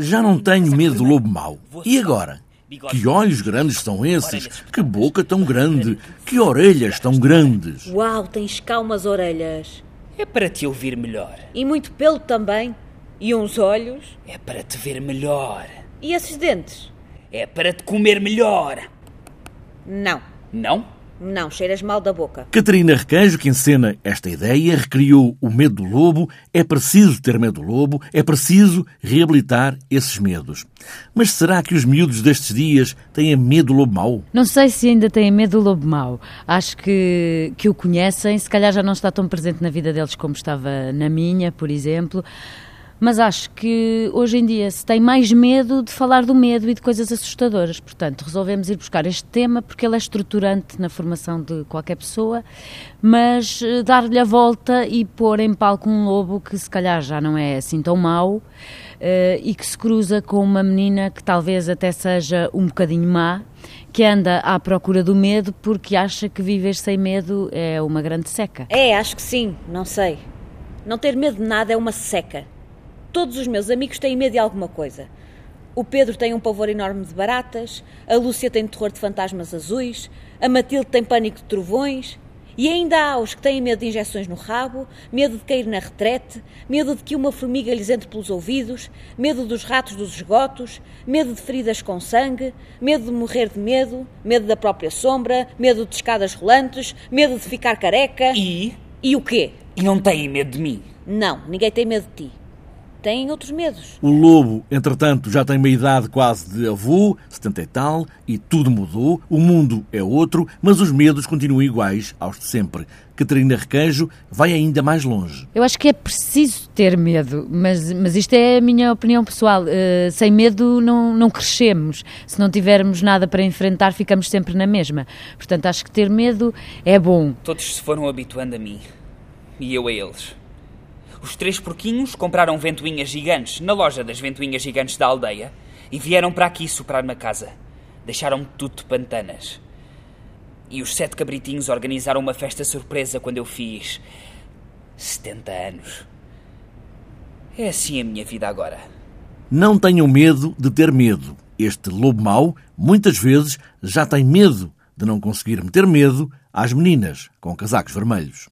Já não tenho medo do lobo mau. E agora? Que olhos grandes são esses? Que boca tão grande? Que orelhas tão grandes? Uau, tens cá umas orelhas. É para te ouvir melhor. E muito pelo também. E uns olhos. É para te ver melhor. E esses dentes? É para te comer melhor. Não, Não? Não, cheiras mal da boca. Catarina Requeijo, que encena esta ideia, recriou o medo do lobo. É preciso ter medo do lobo, é preciso reabilitar esses medos. Mas será que os miúdos destes dias têm medo do lobo mau? Não sei se ainda têm medo do lobo mau. Acho que, que o conhecem, se calhar já não está tão presente na vida deles como estava na minha, por exemplo. Mas acho que hoje em dia se tem mais medo de falar do medo e de coisas assustadoras. Portanto, resolvemos ir buscar este tema porque ele é estruturante na formação de qualquer pessoa, mas eh, dar-lhe a volta e pôr em palco um lobo que se calhar já não é assim tão mau eh, e que se cruza com uma menina que talvez até seja um bocadinho má, que anda à procura do medo porque acha que viver sem medo é uma grande seca. É, acho que sim, não sei. Não ter medo de nada é uma seca. Todos os meus amigos têm medo de alguma coisa. O Pedro tem um pavor enorme de baratas, a Lúcia tem terror de fantasmas azuis, a Matilde tem pânico de trovões. E ainda há os que têm medo de injeções no rabo, medo de cair na retrete, medo de que uma formiga lhes entre pelos ouvidos, medo dos ratos dos esgotos, medo de feridas com sangue, medo de morrer de medo, medo da própria sombra, medo de escadas rolantes, medo de ficar careca. E? E o quê? E não têm medo de mim. Não, ninguém tem medo de ti. Têm outros medos. O lobo, entretanto, já tem uma idade quase de avô, 70 e tal, e tudo mudou. O mundo é outro, mas os medos continuam iguais aos de sempre. Catarina Requeijo vai ainda mais longe. Eu acho que é preciso ter medo, mas, mas isto é a minha opinião pessoal. Uh, sem medo não, não crescemos. Se não tivermos nada para enfrentar, ficamos sempre na mesma. Portanto, acho que ter medo é bom. Todos se foram habituando a mim. E eu a eles. Os três porquinhos compraram ventoinhas gigantes na loja das ventoinhas gigantes da aldeia e vieram para aqui soprar-me a casa. Deixaram-me tudo de pantanas. E os sete cabritinhos organizaram uma festa surpresa quando eu fiz 70 anos. É assim a minha vida agora. Não tenham medo de ter medo. Este lobo mau, muitas vezes, já tem medo de não conseguir meter medo às meninas com casacos vermelhos.